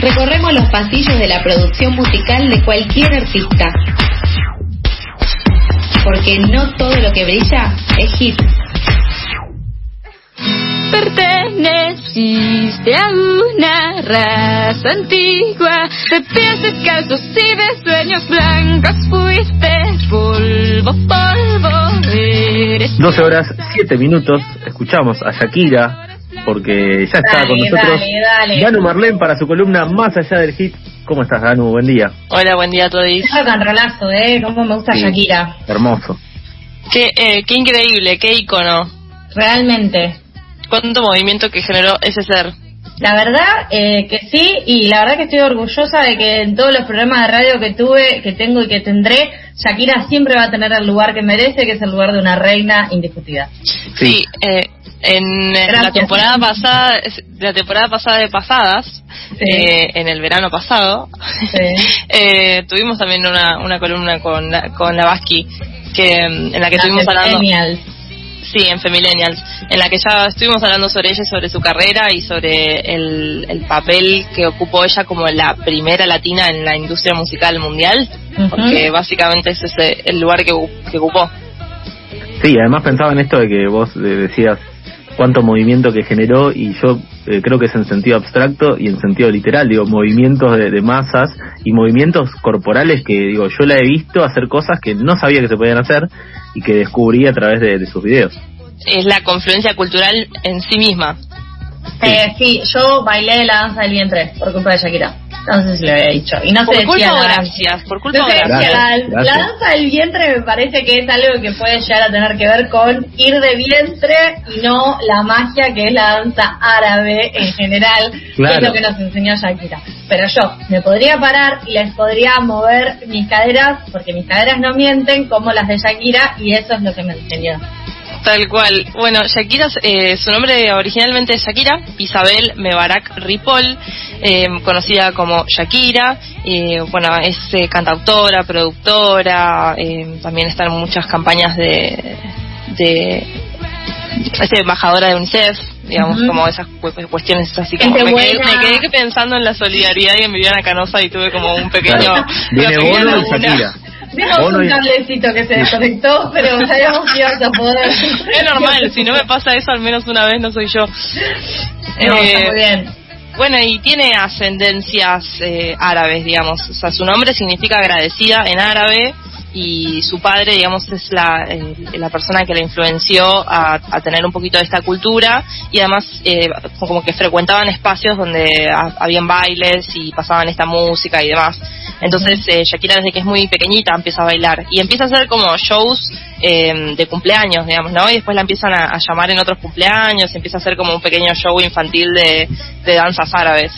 Recorremos los pasillos de la producción musical de cualquier artista. Porque no todo lo que brilla es hit. Perteneciste a una raza antigua de pies descalzos y de sueños blancos fuiste polvo, polvo eres 12 horas 7 minutos, escuchamos a Shakira porque ya está Dale, con nosotros dale, dale. Danu Marlén para su columna Más allá del hit. ¿Cómo estás, Danu? Buen día. Hola, buen día a todos. Deja controlazo, ¿eh? Cómo me gusta Sí. Shakira. Hermoso. Qué, eh, qué increíble, qué icono. Realmente. Cuánto movimiento que generó ese ser. La verdad eh, que sí, y la verdad que estoy orgullosa de que en todos los programas de radio que tuve, que tengo y que tendré, Shakira siempre va a tener el lugar que merece, que es el lugar de una reina indiscutida. Sí, eh, en la temporada pasada, la temporada pasada de pasadas, eh, en el verano pasado, eh, tuvimos también una, una columna con la, con la Vasqui, que mm, en la que estuvimos hablando. Sí, en Femillennials, en la que ya estuvimos hablando sobre ella, y sobre su carrera y sobre el, el papel que ocupó ella como la primera latina en la industria musical mundial, porque básicamente ese es el lugar que, que ocupó. Sí, además pensaba en esto de que vos eh, decías cuánto movimiento que generó y yo eh, creo que es en sentido abstracto y en sentido literal, digo, movimientos de, de masas y movimientos corporales que, digo, yo la he visto hacer cosas que no sabía que se podían hacer y que descubrí a través de, de sus videos. Es la confluencia cultural en sí misma. Eh, sí, yo bailé la danza del vientre por culpa de Shakira. No sé si lo había dicho. Y no Por se culpa decía nada. gracias, por culpa o gracias. Gracias. La danza del vientre me parece que es algo que puede llegar a tener que ver con ir de vientre y no la magia que es la danza árabe en general, que Claro. es lo que nos enseñó Shakira. Pero yo me podría parar y les podría mover mis caderas, porque mis caderas no mienten como las de Shakira y eso es lo que me enseñó. Tal cual. Bueno, Shakira, eh, su nombre originalmente es Shakira, Isabel Mebarak Ripoll, eh, conocida como Shakira. eh, bueno, es eh, cantautora, productora, eh, también está en muchas campañas de, de es embajadora de UNICEF, digamos, como esas cu- cuestiones así de me quedé, buena. me quedé pensando en la solidaridad y en Viviana Canosa y tuve como un pequeño Claro. Viene Bono y. Shakira. Vimos un y- cablecito que se desconectó, pero sabíamos que ibas a poder. Es normal, si no me pasa eso al menos una vez no soy yo. No, está Eh, muy bien. Bueno, y tiene ascendencias eh, árabes, digamos. O sea, su nombre significa agradecida en árabe y su padre, digamos, es la, eh, la persona que la influenció a, a tener un poquito de esta cultura y además eh, como que frecuentaban espacios donde ha- habían bailes y pasaban esta música y demás. Entonces eh, Shakira desde que es muy pequeñita empieza a bailar y empieza a hacer como shows eh, de cumpleaños, digamos, ¿no? Y después la empiezan a, a llamar en otros cumpleaños, empieza a hacer como un pequeño show infantil de, de danzas árabes.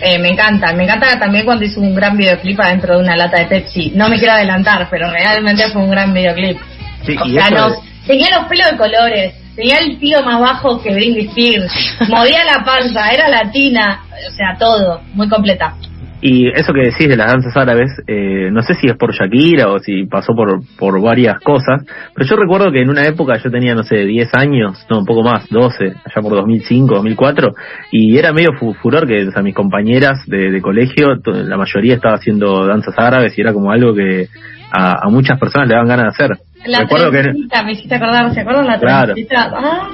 Eh, me encanta, me encanta también cuando hizo un gran videoclip adentro de una lata de Pepsi. No me quiero adelantar, pero realmente fue un gran videoclip. Sí, o sea, no- tenía los pelos de colores, tenía el pelo más bajo que Britney Spears, movía la panza, era latina, o sea, todo, muy completa. Y eso que decís de las danzas árabes, eh, no sé si es por Shakira o si pasó por, por varias cosas, pero yo recuerdo que en una época yo tenía, no sé, 10 años, no, un poco más, 12, allá por 2005, 2004, y era medio fu- furor que, o mis compañeras de, de colegio, la mayoría estaba haciendo danzas árabes y era como algo que a, a muchas personas le daban ganas de hacer. La recuerdo que me hiciste acordar, ¿se acuerdan la Claro. trencita? Ah.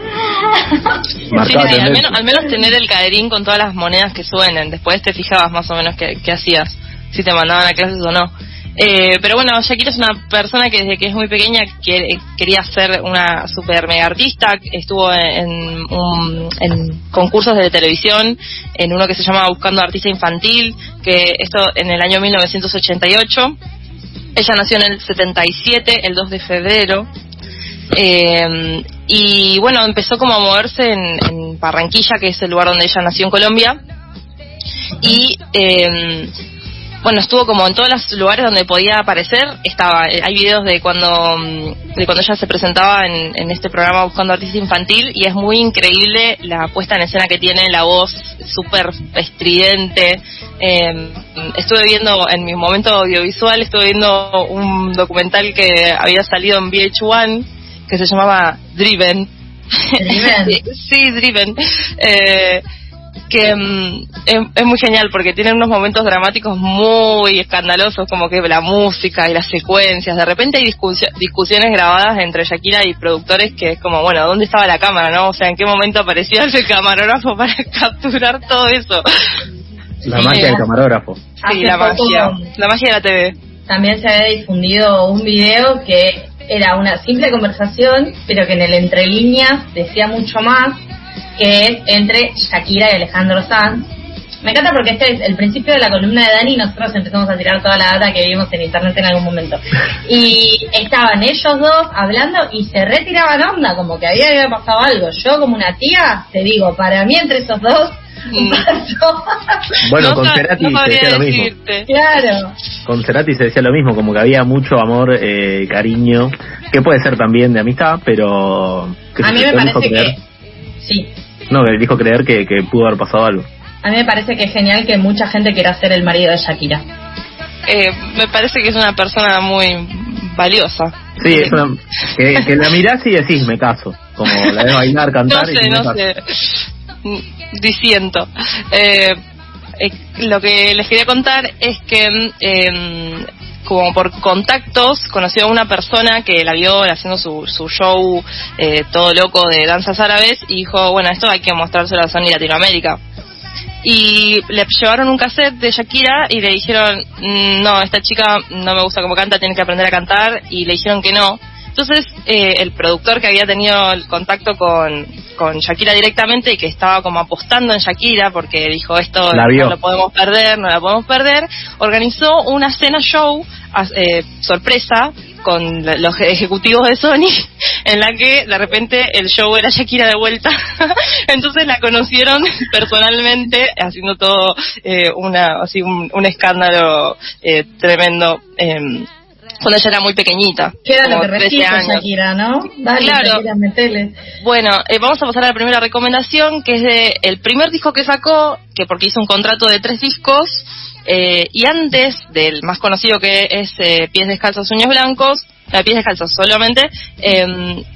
Sí, sí, al, menos, al menos tener el caderín con todas las monedas que suenen. Después te fijabas más o menos qué, qué hacías, si te mandaban a clases o no. Eh, pero bueno, Shakira es una persona que desde que es muy pequeña quiere- quería ser una super mega artista. Estuvo en, un- en concursos de televisión, en uno que se llama Buscando Artista Infantil, que esto en el año 1988. Ella nació en el 77, el 2 de febrero. Eh, y bueno, empezó como a moverse en, en Barranquilla, que es el lugar donde ella nació en Colombia. Y eh, bueno, estuvo como en todos los lugares donde podía aparecer. Estaba, eh, hay videos de cuando, mm, de cuando ella se presentaba en, en este programa Buscando Artista Infantil y es muy increíble la puesta en escena que tiene, la voz súper estridente. Eh, estuve viendo, en mi momento audiovisual, estuve viendo un documental que había salido en VH1 que se llamaba Driven. Driven. sí, Driven. Eh, que mm, es, es muy genial porque tiene unos momentos dramáticos muy escandalosos, como que la música y las secuencias. De repente hay discusio- discusiones grabadas entre Shakira y productores que es como, bueno, ¿dónde estaba la cámara, no? O sea, ¿en qué momento apareció el camarógrafo para capturar todo eso? La Sí, magia del camarógrafo. Sí, la poco- magia. La magia de la TV. También se había difundido un video que era una simple conversación, pero que en el entre líneas decía mucho más, que es entre Shakira y Alejandro Sanz. Me encanta porque este es el principio de la columna de Dani y nosotros empezamos a tirar toda la data que vimos en internet en algún momento. Y estaban ellos dos hablando y se retiraban onda, como que había, había pasado algo. Yo como una tía, te digo, para mí entre esos dos Mm. pasó. Bueno, No con Cerati no se decía lo mismo. claro. Con Cerati se decía lo mismo, como que había mucho amor, eh, cariño, que puede ser también de amistad, pero... que A mí me parece creer- que... Sí, No, que él dijo creer que, que pudo haber pasado algo. A mí me parece que es genial que mucha gente quiera ser el marido de Shakira. Eh, me parece que es una persona muy valiosa. Sí, es una, que, que la mirás y decís, me caso. Como la ves bailar, No cantar y sé, me no caso. sé. Disiento. Eh, eh, lo que les quería contar es que, em, como por contactos, conoció a una persona que la vio haciendo su, su show eh, todo loco de danzas árabes y dijo, bueno, esto hay que mostrárselo a Sony Latinoamérica. Y le llevaron un cassette de Shakira y le dijeron, "Mm, no, esta chica no me gusta cómo canta, tiene que aprender a cantar, y le dijeron que no. Entonces, eh, el productor que había tenido el contacto con, con Shakira directamente y que estaba como apostando en Shakira porque dijo esto La no lo podemos perder, no la podemos perder, organizó una cena show eh, sorpresa con los ejecutivos de Sony en la que de repente el show era Shakira de vuelta. Entonces la conocieron personalmente haciendo todo eh, una así un, un escándalo eh, tremendo. em, cuando ella era muy pequeñita. Que era lo que 13 resiste años. Shakira, ¿no? Dale, Claro. Shakira. Bueno, eh, vamos a pasar a la primera recomendación, que es de el primer disco que sacó, que porque hizo un contrato de tres discos, eh, y antes del más conocido que es eh, Pies Descalzos, Uños Blancos, eh, Pies Descalzos solamente, eh,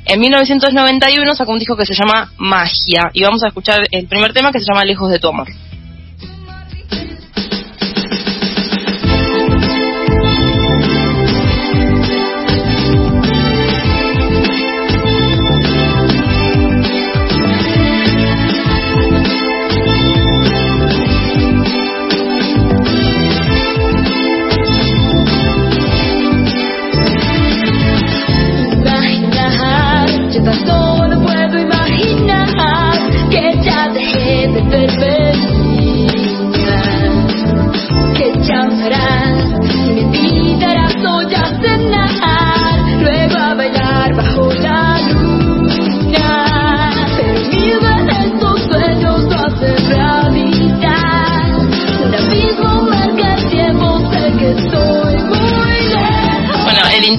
en 1991 sacó un disco que se llama Magia, y vamos a escuchar el primer tema que se llama Lejos de tu amor.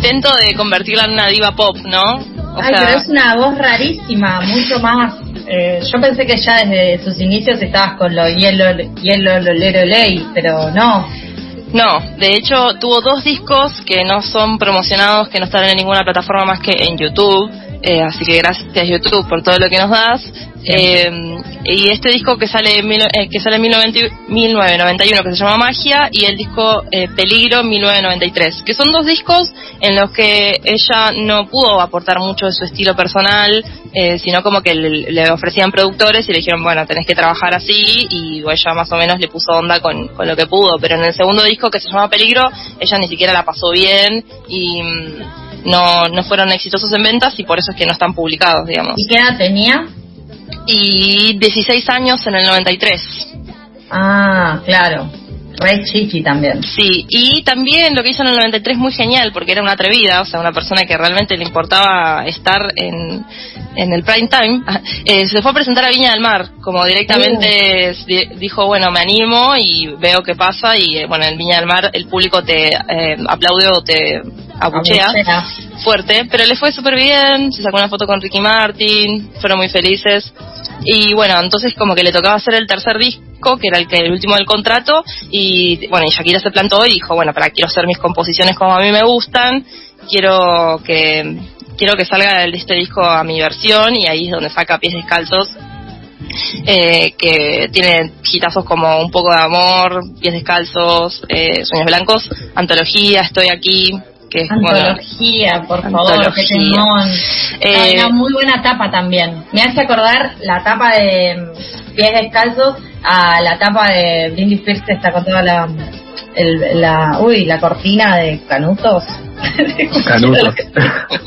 Intento de convertirla en una diva pop, ¿no? O Ay, pero es una voz rarísima, mucho más. eh, yo pensé que ya desde sus inicios estabas con lo hielo, hielo, lolero, ley, pero no. No, de hecho tuvo dos discos que no son promocionados, que no están en ninguna plataforma más que en YouTube. Eh, así que gracias YouTube por todo lo que nos das. Eh, y este disco que sale en, mil- eh, que sale en 1990 1991 que se llama Magia y el disco eh, Peligro 1993, que son dos discos en los que ella no pudo aportar mucho de su estilo personal, eh, sino como que le, le ofrecían productores y le dijeron, bueno, tenés que trabajar así y ella más o menos le puso onda con, con lo que pudo, pero en el segundo disco que se llama Peligro, ella ni siquiera la pasó bien y mm, no, no fueron exitosos en ventas y por eso es que no están publicados, digamos. ¿Y qué edad tenía? Y 16 años en el 93. Ah, claro. Re chichi también. Sí, y también lo que hizo en el 93 es muy genial, porque era una atrevida, o sea, una persona que realmente le importaba estar en, en el prime time. Eh, se fue a presentar a Viña del Mar, como directamente di- dijo, bueno, me animo y veo qué pasa, y eh, bueno, en Viña del Mar el público te eh, aplaude o te abuchea Abuchea. fuerte, pero le fue súper bien, se sacó una foto con Ricky Martin, fueron muy felices. Y bueno, entonces como que le tocaba hacer el tercer disco, que era el que el último del contrato, y bueno, y Shakira se plantó y dijo, bueno, para quiero hacer mis composiciones como a mí me gustan, quiero que quiero que salga el- este disco a mi versión y ahí es donde saca pies descalzos eh, que tiene hitazos como Un poco de amor, Pies descalzos, eh, Sueños blancos, Antología, Estoy aquí, que es bueno, Antología, por favor, qué temón. Eh, una muy buena tapa también. Me hace acordar la tapa de mm, Pies Descalzos a la tapa de Britney Spears que está con toda la, el- la, uy, la cortina de Canutos. Canuto.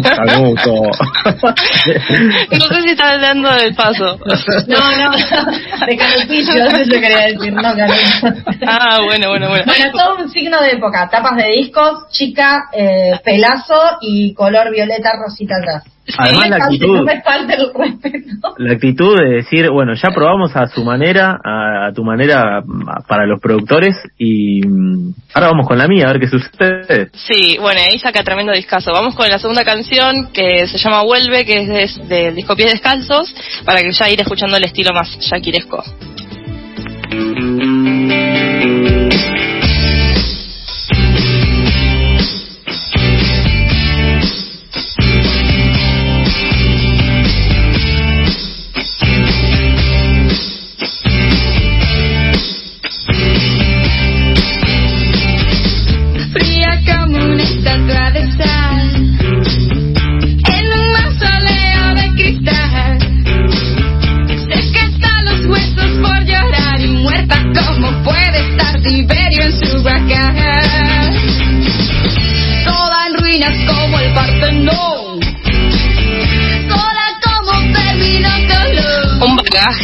Canuto. no sé si está hablando del paso. No, no, de Canutillo, eso yo quería decir, no Canutos. ah, bueno, bueno, bueno. Bueno, todo un signo de época. Tapas de discos, chica, eh, pelazo y color violeta rosita atrás. Además, la actitud. No me falte el respeto. La actitud de decir, bueno, ya probamos a su manera, a, a tu manera a- para los productores y mm, ahora vamos con la mía, a ver qué sucede. Sí, bueno, ahí saca tremendo discazo. Vamos con la segunda canción que se llama Vuelve, que es de- del disco Pies Descalzos, para que ya ir escuchando el estilo más shakiresco.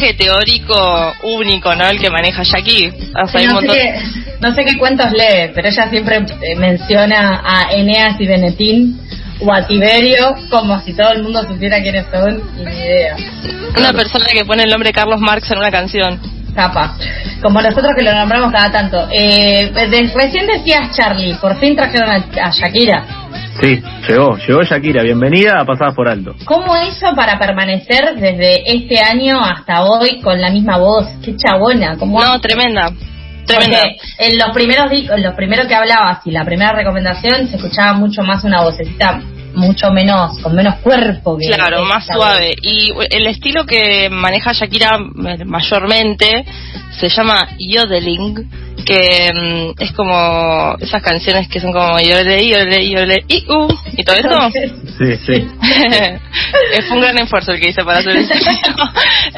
Bagaje teórico único, ¿no? El que maneja Jackie. O sea, no, sé qué, no sé qué cuentos lee, pero ella siempre eh, menciona a Eneas y Benetín o a Tiberio como si todo el mundo supiera quiénes son y ni idea. Una persona que pone el nombre Carlos Marx en una canción. Tapa. Como nosotros que lo nombramos cada tanto. Eh, de- recién decías Charlie, por fin trajeron a, a Shakira. Sí, llegó, llegó Shakira, bienvenida a Pasadas por Alto. ¿Cómo hizo para permanecer desde este año hasta hoy con la misma voz? Qué chabona. ¿Cómo No, tremenda. Tremenda. Porque en los primeros en los primeros que hablabas y la primera recomendación se escuchaba mucho más una vocecita mucho menos con menos cuerpo que Claro, más suave. Y el estilo que maneja Shakira eh, mayormente se llama yodeling, que mm, es como esas canciones que son como yodele, yodele, yodele, y uh, y todo eso. Sí, sí. Fue un gran esfuerzo el que hice para hacer eso.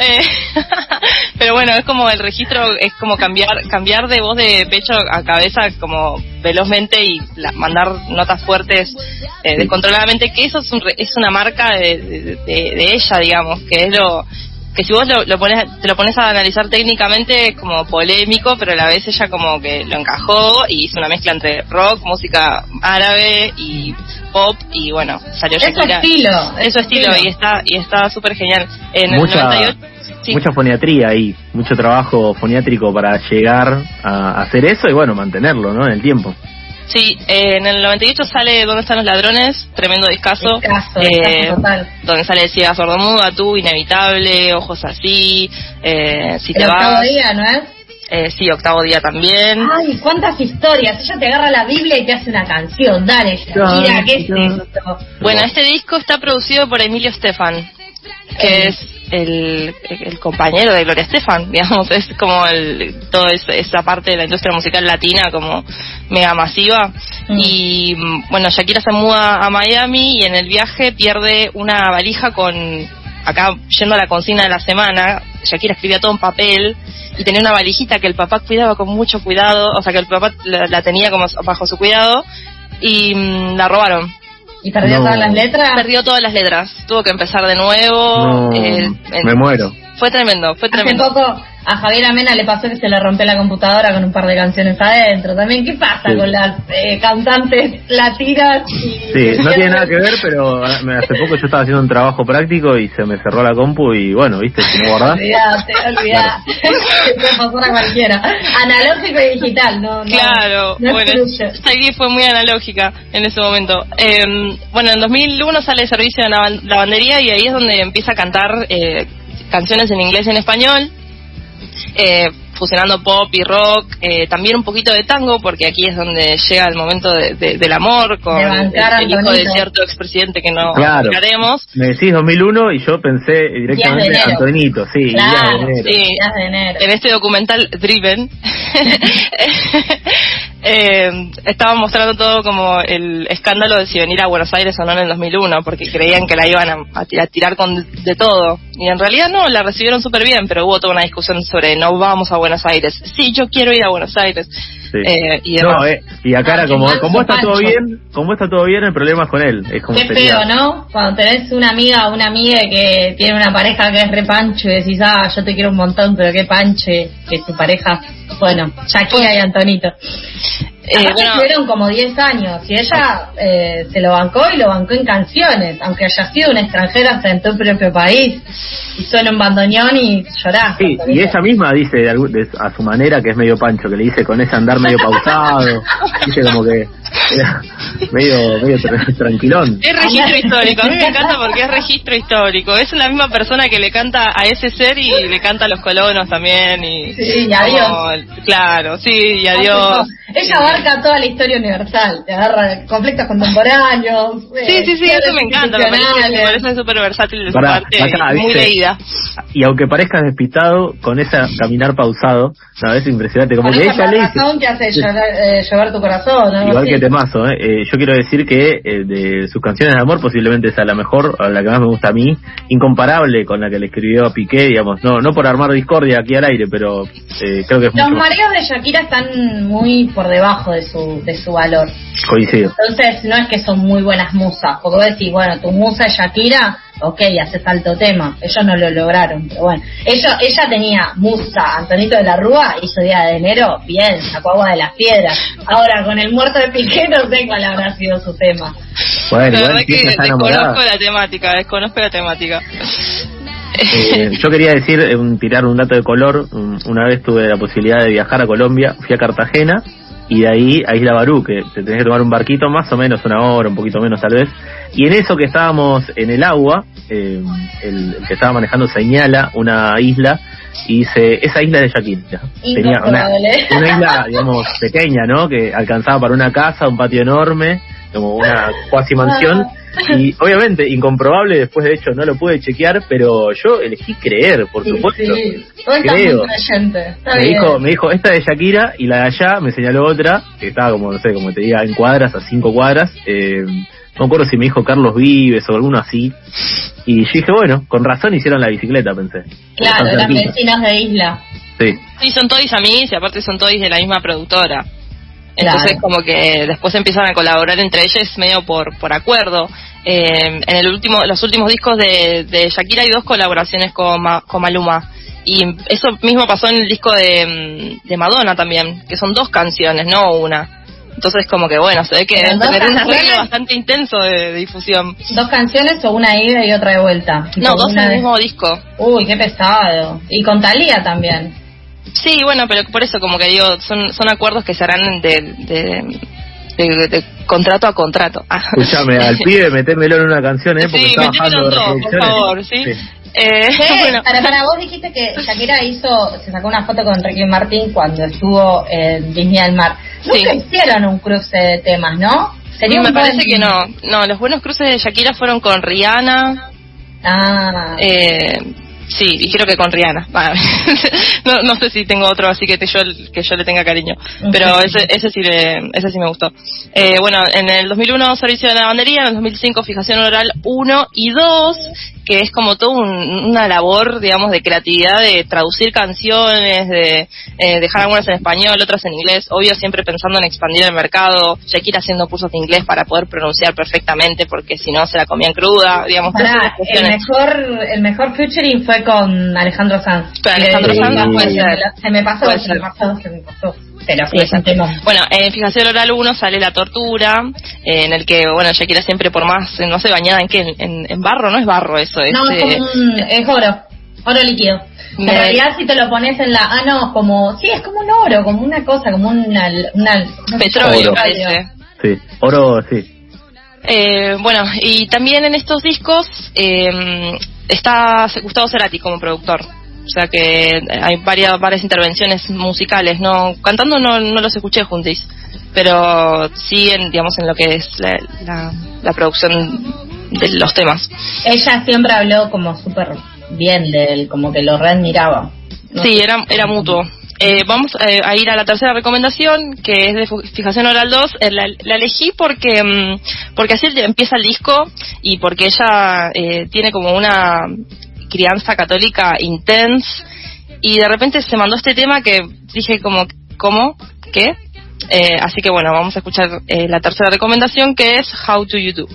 Eh, pero bueno, es como el registro, es como cambiar cambiar de voz de pecho a cabeza como velozmente y la- mandar notas fuertes eh, descontroladamente, que eso es, un es una marca de, de- de- de ella, digamos, que es lo que si vos lo, lo pones, te lo pones a analizar técnicamente es como polémico, pero a la vez ella como que lo encajó y hizo una mezcla entre rock, música árabe y pop y bueno, salió Es su Shakira. estilo. Es su estilo y está y está súper genial. En el Mucha, 98, sí. mucha foniatría ahí, mucho trabajo foniátrico para llegar a hacer eso y bueno, mantenerlo, ¿no? En el tiempo. Sí, eh, en el 98 sale ¿Dónde están los ladrones? Tremendo discazo. Discazo, Eh, discazo total. donde sale Ciega Sordomuda, Tú, Inevitable, Ojos Así, eh, Si te El octavo vas. día, ¿no es? Eh, sí, Octavo Día también. Ay, cuántas historias. Ella te agarra la Biblia y te hace una canción. Dale, Shakira, ¿qué es esto? Bueno, este disco está producido por Emilio Estefan, que es el, el compañero de Gloria Estefan, digamos, es como el, toda esa, parte de la industria musical latina como mega masiva. Mm. Y bueno, Shakira se muda a Miami y en el viaje pierde una valija con, acá yendo a la consigna de la semana, Shakira escribía todo en papel y tenía una valijita que el papá cuidaba con mucho cuidado, o sea que el papá la, la tenía como bajo su cuidado y mm, la robaron. ¿Y perdió No. todas las letras? Perdió todas las letras, tuvo que empezar de nuevo. No, eh, en- me muero. Fue tremendo, fue Hace tremendo. poco a Javier Amena le pasó que se le rompió la computadora con un par de canciones adentro. También, ¿qué pasa Sí. con las eh, cantantes latinas? Y... Sí, no tiene nada que ver, pero me- hace poco yo estaba haciendo un trabajo práctico y se me cerró la compu y bueno, viste, si no guardás. Olvidate, olvidate. Puede pasar a cualquiera. Analógico y digital, no, no. Claro, no bueno, esta idea fue muy analógica en ese momento. Eh, bueno, en 2001 sale el servicio de la lavandería y ahí es donde empieza a cantar eh, canciones en inglés y en español. Eh, fusionando pop y rock, eh, también un poquito de tango, porque aquí es donde llega el momento de- de- del amor con el, hijo de cierto expresidente que no Claro. hablaremos. Me decís 2001 y yo pensé directamente enero. Antonito, sí, Días Claro, de enero. sí. Días de enero. en este documental Driven eh, estaban mostrando todo como el escándalo de si venir a Buenos Aires o no en el 2001 porque creían que la iban a, a tirar con de todo y en realidad no, la recibieron súper bien pero hubo toda una discusión sobre no vamos a Buenos Aires sí, yo quiero ir a Buenos Aires Sí. Eh, y no, eh, y acá era Ah, como, como está todo bien, como está todo bien, el problema es con él. Es como Qué sería- feo, ¿no? Cuando tenés una amiga o una amiga que tiene una pareja que es re pancho y decís, ah, yo te quiero un montón, pero qué panche que tu pareja. Bueno, Shakira y Antonito. Eh, bueno, estuvieron como 10 años y ella eh, se lo bancó y lo bancó en canciones, aunque haya sido una extranjera hasta en tu propio país y suena un bandoneón y llorás. Sí, y ella misma dice de de- a su manera que es medio pancho, que le dice con ese andar medio pausado, dice como que era medio, medio tra- tranquilón. Es registro histórico, a mí me encanta porque es registro histórico. Es la misma persona que le canta a ese ser y le canta a los colonos también. Y, Sí, y adiós. como- claro, sí, y adiós. Ella abarca toda la historia universal, te agarra conflictos contemporáneos. Sí, eh, sí, sí, eso me encanta. Me súper versátil de su Pará, parte acá, y muy ¿viste? leída. Y aunque parezca despistado, con esa caminar pausado, no, es impresionante, como Con que esa ella le dice, razón que hace llorar, eh, llevar tu corazón, ¿no? igual Sí. que temazo, ¿eh? Eh, yo quiero decir que eh, de sus canciones de amor posiblemente sea la mejor, la que más me gusta a mí, incomparable con la que le escribió a Piqué, digamos, no no por armar discordia aquí al aire, pero eh, creo que es Los mucho mareos de Shakira están muy por debajo de su, de su valor. coincido. Entonces, no es que son muy buenas musas. Porque vos decís, bueno, tu musa es Shakira, ok, haces alto tema. Ellos no lo lograron, pero bueno. Ellos, ella tenía musa, Antonito de la Rúa, hizo Día de Enero, bien, sacó agua de las piedras. Ahora, con el muerto de Piqué, no sé cuál habrá sido su tema. Bueno, La verdad que desconozco la temática, desconozco la temática. Eh, yo quería decir, eh, un- tirar un dato de color. Un- Una vez tuve la posibilidad de viajar a Colombia, fui a Cartagena y de ahí a Isla Barú, que te tenés que tomar un barquito más o menos una hora, un poquito menos tal vez. Y en eso que estábamos en el agua, eh, el, el que estaba manejando señala una isla y dice, esa isla de Shakira. Tenía una, una isla, digamos, pequeña, ¿no? Que alcanzaba para una casa, un patio enorme, como una cuasi mansión. Y obviamente, incomprobable, después de hecho no lo pude chequear, pero yo elegí creer, por Sí, supuesto. sí. Creo. muy creyente. Está Me bien. dijo, me dijo, esta de Shakira y la de allá me señaló otra, que estaba como, no sé, como te diga, en cuadras, a cinco cuadras. Eh, no me acuerdo si me dijo Carlos Vives o alguno así. Y yo dije, bueno, con razón hicieron la bicicleta, pensé. Claro, cerquita. vecinas de isla. Sí. Sí, son todos amigos y aparte son todos de la misma productora. Entonces Claro. como que después empiezan a colaborar entre ellos medio por, por acuerdo. Eh, en el último, los últimos discos de, de Shakira hay dos colaboraciones con, Ma- con Maluma. Y eso mismo pasó en el disco de, de Madonna también, que son dos canciones, no una. Entonces como que bueno, se ve que deben tener un arreglo bastante intenso de, de difusión. ¿Dos canciones o una ida y otra de vuelta? No, dos en el mismo disco. Uy, qué pesado. Y con Talía también. Sí, bueno, pero por eso como que digo, son, son acuerdos que se harán de, de, de- de contrato a contrato. Ah. Escuchame, al pibe metémelo en una canción, ¿eh? Porque Sí, está metémelo bajando en dos, por favor, ¿sí? Eh, ¿Qué? bueno, Para, para vos dijiste que Shakira hizo, se sacó una foto con Ricky Martin cuando estuvo en Disney del Mar. Nunca Sí. hicieron un cruce de temas, ¿no? Sería me parece buen- que no. No, los buenos cruces de Shakira fueron con Rihanna. Ah, Eh, sí, y creo que con Rihanna. No, no sé si tengo otro así que te- yo que yo le tenga cariño, pero ese ese sí le- ese sí me gustó. Eh, bueno, en el 2001 servicio de lavandería, en el 2005 fijación oral 1 y 2, que es como todo un- una labor, digamos, de creatividad de traducir canciones, de eh, dejar algunas en español, otras en inglés, obvio siempre pensando en expandir el mercado, Shakira haciendo cursos de inglés para poder pronunciar perfectamente porque si no se la comían cruda, digamos, pará, el mejor, el mejor featuring fue con Alejandro Sanz. Con Alejandro Eh, Sanz, puede ser. Se me pasó, se me pasó, se me pasó. Pero sí. Bueno, en Fijación Oral 1 sale La Tortura, eh, en el que, bueno, Shakira siempre por más, eh, no sé, bañada en qué, en, en- en barro, no es barro eso, es... No, es eh, como un, es oro, oro líquido. En realidad si te lo pones en la, ah no, como, sí, es como un oro, como una cosa, como una, una petróleo parece. Sí, oro, sí. Eh, bueno, y también en estos discos eh, está Gustavo Cerati como productor. O sea que hay varias, varias intervenciones musicales. No, cantando no, no los escuché juntis, pero sí en, digamos, en lo que es la, la, la producción de los temas. Ella siempre habló como súper bien de él, como que lo readmiraba. No Sí, era, era mutuo. Eh, vamos eh, a ir a la tercera recomendación, que es de Fijación Oral 2. Eh, la, elegí porque mm, porque así empieza el disco y porque ella eh, tiene como una crianza católica intensa y de repente se mandó este tema que dije como, ¿cómo? ¿Qué? Eh, así que bueno, vamos a escuchar eh, la tercera recomendación que es How Do You Do.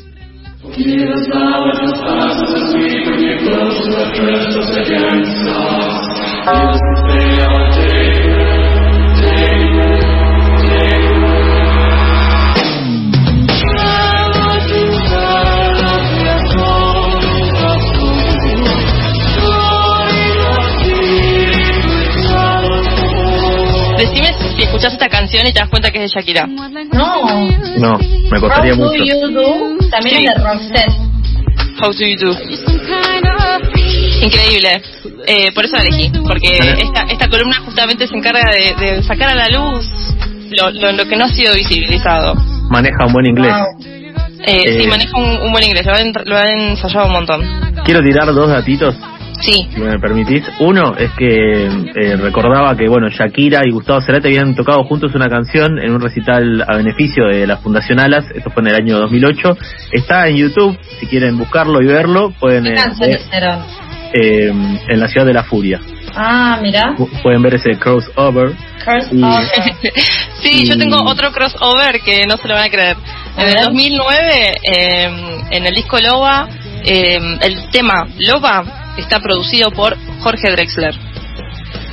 Decime si escuchas esta canción y te das cuenta que es de Shakira. No. No, me costaría How do mucho. you do? También Sí. es de Roxette. How Do You Do. Increíble. Eh, por eso la elegí, porque esta, esta columna justamente se encarga de, de sacar a la luz lo, lo, lo que no ha sido visibilizado. Maneja un buen inglés. Wow. Eh, Sí, Eh. maneja un, un buen inglés, lo han, lo han ensayado un montón. Quiero tirar dos datitos, Sí, si me permitís. Uno es que eh, recordaba que, bueno, Shakira y Gustavo Cerati habían tocado juntos una canción en un recital a beneficio de la Fundación Alas. Esto fue en el año 2008. Está en YouTube, si quieren buscarlo y verlo, pueden ¿Qué eh, canción eh, en la ciudad de la furia. Ah, mira. Pu- Pueden ver ese crossover. Y- of- sí, yo tengo otro crossover que no se lo van a creer. En el ver. 2009, eh, en el disco Loba, eh, el tema Loba está producido por Jorge Drexler.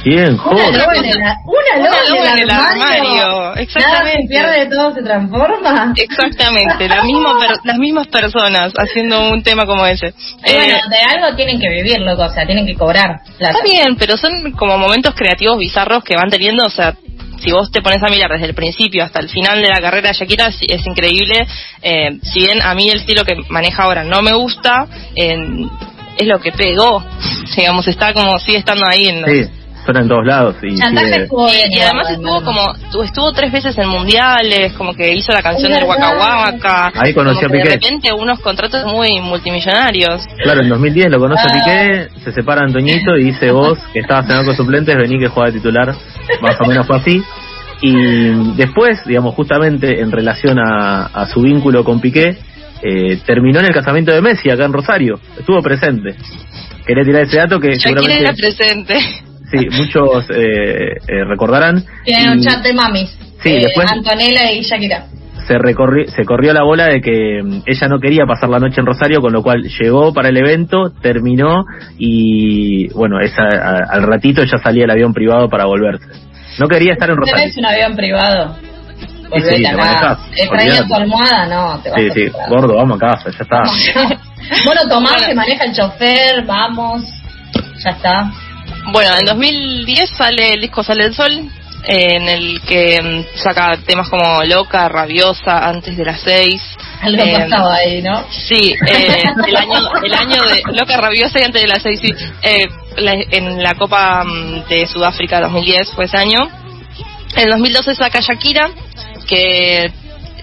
Bien, Una joder. loba en el, una loba Una loba en el armario. armario, exactamente. Nada se pierde, todo se transforma. Exactamente, la misma per- las mismas personas haciendo un tema como ese. Y bueno, Eh, de algo tienen que vivir, loco, o sea, tienen que cobrar plata. Está bien, pero son como momentos creativos bizarros que van teniendo, o sea, si vos te pones a mirar desde el principio hasta el final de la carrera de Shakira es, es increíble. Eh, si bien a mí el estilo que maneja ahora no me gusta, eh, es lo que pegó, digamos, está como sigue estando ahí en los- Sí, suena en todos lados. Y sigue- y, y además estuvo ¿no? como tu- estuvo tres veces en mundiales como que hizo la canción del Waka. Waka Ahí conoció a de Piqué. repente unos contratos muy multimillonarios Claro, en 2010 lo conoce Ah. Piqué, se separa Antoñito y dice vos, que estabas en arco suplentes, vení que juega de titular. Más o menos fue así. Y después, digamos, justamente en relación a, a su vínculo con Piqué, eh, terminó en el casamiento de Messi acá en Rosario. Estuvo presente. Quería tirar ese dato que Shakira era seguramente presente sí, muchos eh, eh, recordarán. Tienen un chat de mamis. Sí, Eh, después- Antonella y Shakira. se, recorri- se corrió la bola de que mm, ella no quería pasar la noche en Rosario, con lo cual llegó para el evento, terminó y bueno, esa, a- al ratito ya salía el avión privado para volverse. No quería estar en Rosario. Tenés un avión privado. Sí, Volvete te acá. manejás, Extrañas olvidate. tu almohada, no, te vas Sí, a sí, gordo, vamos a casa, ya está. Bueno, Tomás Bueno. que maneja el chofer, vamos. Ya está. Bueno, en 2010 sale el disco Sale el Sol, eh, en el que mm, saca temas como Loca, Rabiosa, Antes de las Seis. Algo Eh, pasaba ahí, ¿no? Sí, eh, el año el año de Loca, Rabiosa y Antes de las Seis, sí. Eh, la- en la Copa mm, de Sudáfrica 2010 fue ese año. En 2012 saca Shakira, que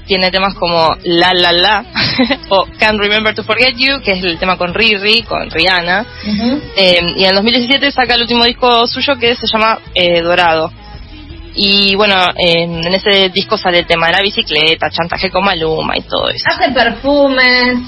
tiene temas como La La La o Can't Remember to Forget You, que es el tema con Riri, con Rihanna. Ujú. Eh, y en el 2017 saca el último disco suyo que se llama eh, Dorado. Y bueno, en, en ese disco sale el tema de la bicicleta, chantaje con Maluma y todo eso. Hace perfumes,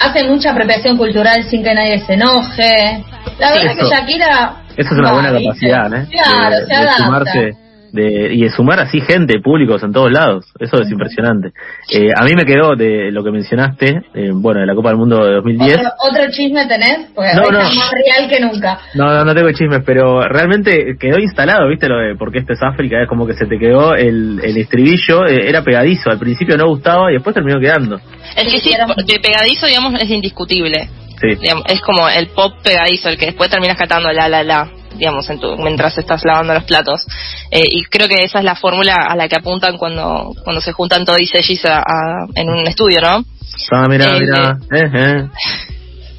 hace mucha apropiación cultural sin que nadie se enoje. La verdad Eso. que Shakira... Eso es una buena capacidad, ¿eh? Claro, de, se de adapta. sumarse de, y de sumar así gente, públicos en todos lados. Eso es impresionante. Eh, a mí me quedó de lo que mencionaste, eh, bueno, de la Copa del Mundo de 2010. ¿Otro, otro chisme tenés? Porque No, no. está más real que nunca. No, no, no tengo chismes, pero realmente quedó instalado, ¿viste? Lo de porque esto es África, es como que se te quedó el, el estribillo, eh, era pegadizo, al principio no gustaba y después terminó quedando. El que sí, de pegadizo, digamos, es indiscutible. Sí. Digamos, es como el pop pegadizo, el que después terminas cantando la la la, digamos, en tu, mientras estás lavando los platos. Eh, y creo que esa es la fórmula a la que apuntan cuando cuando se juntan todos y a- a- en un estudio, ¿no? Ah, mira, Eh, mira, eh, eh.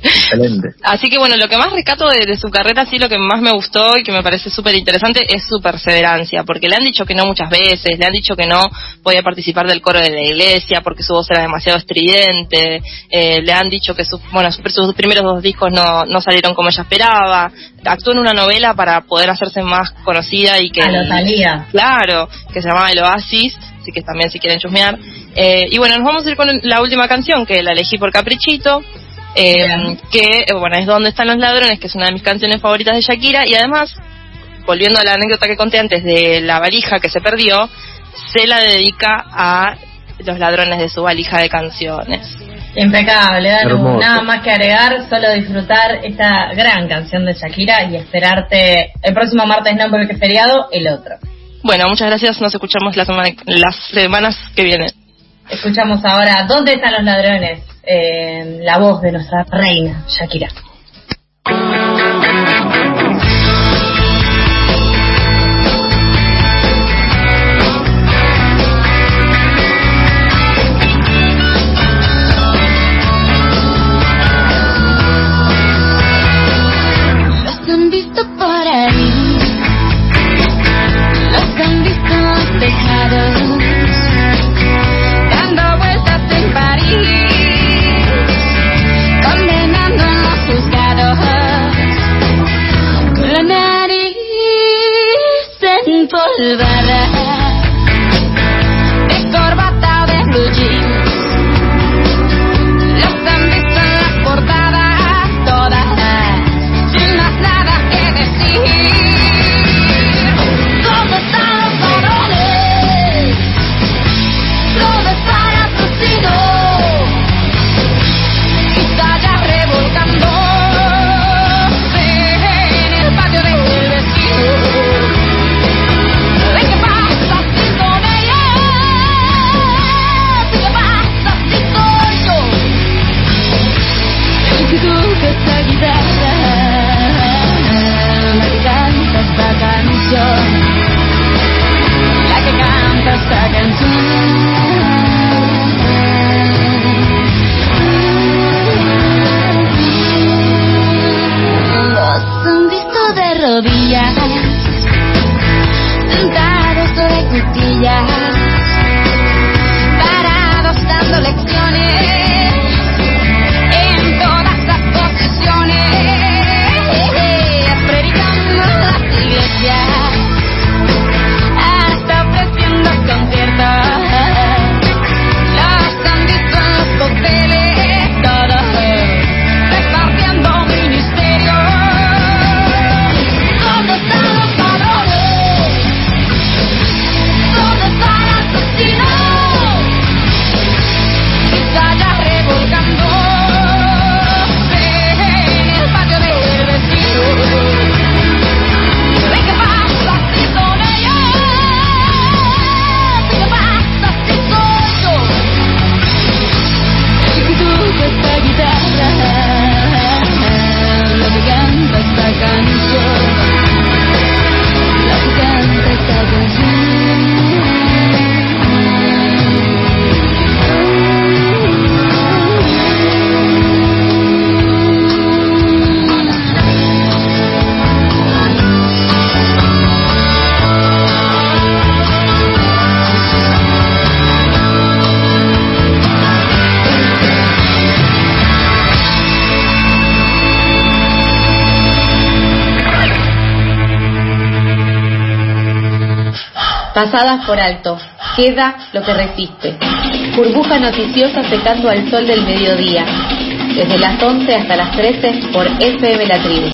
excelente. Así que bueno, lo que más rescato de, de su carrera, sí, lo que más me gustó y que me parece súper interesante es su perseverancia, porque le han dicho que no muchas veces, le han dicho que no podía participar del coro de la iglesia porque su voz era demasiado estridente, eh, le han dicho que sus, bueno, sus, sus primeros dos discos no, no salieron como ella esperaba, actuó en una novela para poder hacerse más conocida y que... A. Claro, que se llamaba El Oasis, así que también si quieren chusmear. Eh, y bueno, nos vamos a ir con la última canción que la elegí por Caprichito, eh, Bien. que eh, bueno es Donde están los ladrones, que es una de mis canciones favoritas de Shakira y además, volviendo a la anécdota que conté antes de la valija que se perdió, se la dedica a los ladrones de su valija de canciones. Impecable, Danu. Nada más que agregar, solo disfrutar esta gran canción de Shakira y esperarte el próximo martes, no porque es feriado, el otro. Bueno, muchas gracias, nos escuchamos la semana, las semanas que vienen. Escuchamos ahora ¿Dónde están los ladrones? Eh, la voz de nuestra reina, Shakira. salvada Pasadas por alto, queda lo que resiste. Burbuja noticiosa secando al sol del mediodía. Desde las 11 hasta las 13 por FM La Tribu.